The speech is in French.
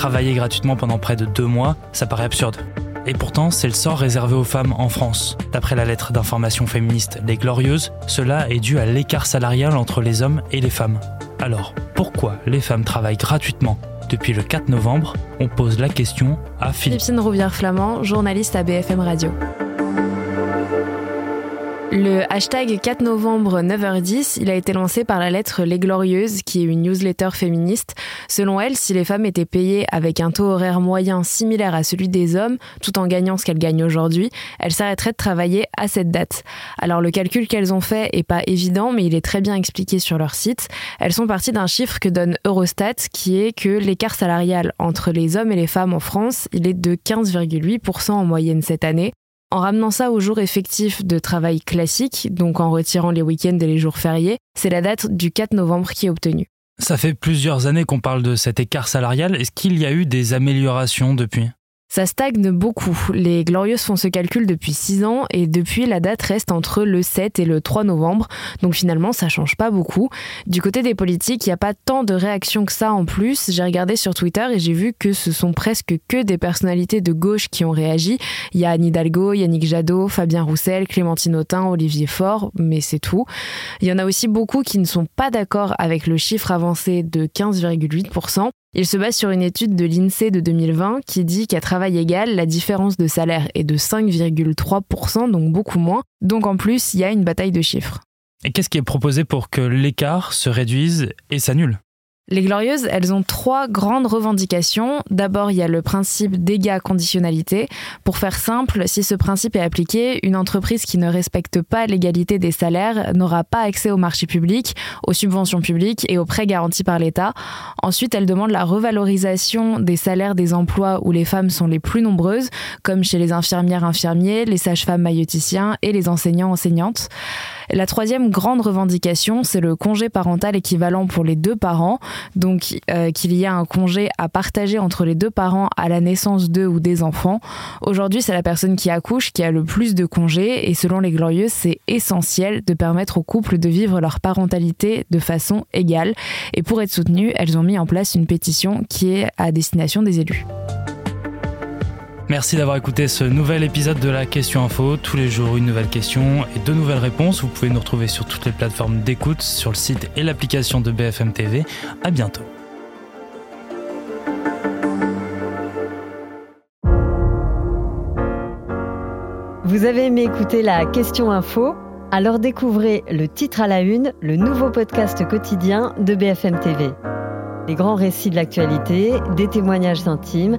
Travailler gratuitement pendant près de deux mois, ça paraît absurde. Et pourtant, c'est le sort réservé aux femmes en France. D'après la lettre d'information féministe Les Glorieuses, cela est dû à l'écart salarial entre les hommes et les femmes. Alors, pourquoi les femmes travaillent gratuitement depuis le 4 novembre? On pose la question à Philippe. Philippine Rouvière-Flamand, journaliste à BFM Radio. Le hashtag 4 novembre 9h10, il a été lancé par la lettre Les Glorieuses, qui est une newsletter féministe. Selon elle, si les femmes étaient payées avec un taux horaire moyen similaire à celui des hommes, tout en gagnant ce qu'elles gagnent aujourd'hui, elles s'arrêteraient de travailler à cette date. Alors le calcul qu'elles ont fait est pas évident, mais il est très bien expliqué sur leur site. Elles sont parties d'un chiffre que donne Eurostat, qui est que l'écart salarial entre les hommes et les femmes en France, il est de 15,8% en moyenne cette année. En ramenant ça aux jours effectifs de travail classique, donc en retirant les week-ends et les jours fériés, c'est la date du 4 novembre qui est obtenue. Ça fait plusieurs années qu'on parle de cet écart salarial. Est-ce qu'il y a eu des améliorations depuis? Ça stagne beaucoup. Les Glorieuses font ce calcul depuis 6 ans et depuis la date reste entre le 7 et le 3 novembre. Donc finalement, ça change pas beaucoup. Du côté des politiques, il n'y a pas tant de réactions que ça en plus. J'ai regardé sur Twitter et j'ai vu que ce sont presque que des personnalités de gauche qui ont réagi. Il y a Anne Hidalgo, Yannick Jadot, Fabien Roussel, Clémentine Autain, Olivier Faure, mais c'est tout. Il y en a aussi beaucoup qui ne sont pas d'accord avec le chiffre avancé de 15,8%. Il se base sur une étude de l'INSEE de 2020 qui dit qu'à travail égal, la différence de salaire est de 5,3%, donc beaucoup moins. Donc en plus, il y a une bataille de chiffres. Et qu'est-ce qui est proposé pour que l'écart se réduise et s'annule? Les Glorieuses, elles ont trois grandes revendications. D'abord, il y a le principe d'égal-conditionnalité. Pour faire simple, si ce principe est appliqué, une entreprise qui ne respecte pas l'égalité des salaires n'aura pas accès au marché public, aux subventions publiques et aux prêts garantis par l'État. Ensuite, elle demande la revalorisation des salaires des emplois où les femmes sont les plus nombreuses, comme chez les infirmières infirmiers, les sages-femmes maïoticiens et les enseignants enseignantes. La troisième grande revendication, c'est le congé parental équivalent pour les deux parents, donc euh, qu'il y a un congé à partager entre les deux parents à la naissance d'eux ou des enfants. Aujourd'hui, c'est la personne qui accouche qui a le plus de congés et selon les Glorieuses, c'est essentiel de permettre aux couples de vivre leur parentalité de façon égale. Et pour être soutenues, elles ont mis en place une pétition qui est à destination des élus. Merci d'avoir écouté ce nouvel épisode de la Question Info. Tous les jours, une nouvelle question et deux nouvelles réponses. Vous pouvez nous retrouver sur toutes les plateformes d'écoute, sur le site et l'application de BFM TV. À bientôt. Vous avez aimé écouter la Question Info? Alors découvrez le titre à la une, le nouveau podcast quotidien de BFM TV. Les grands récits de l'actualité, des témoignages intimes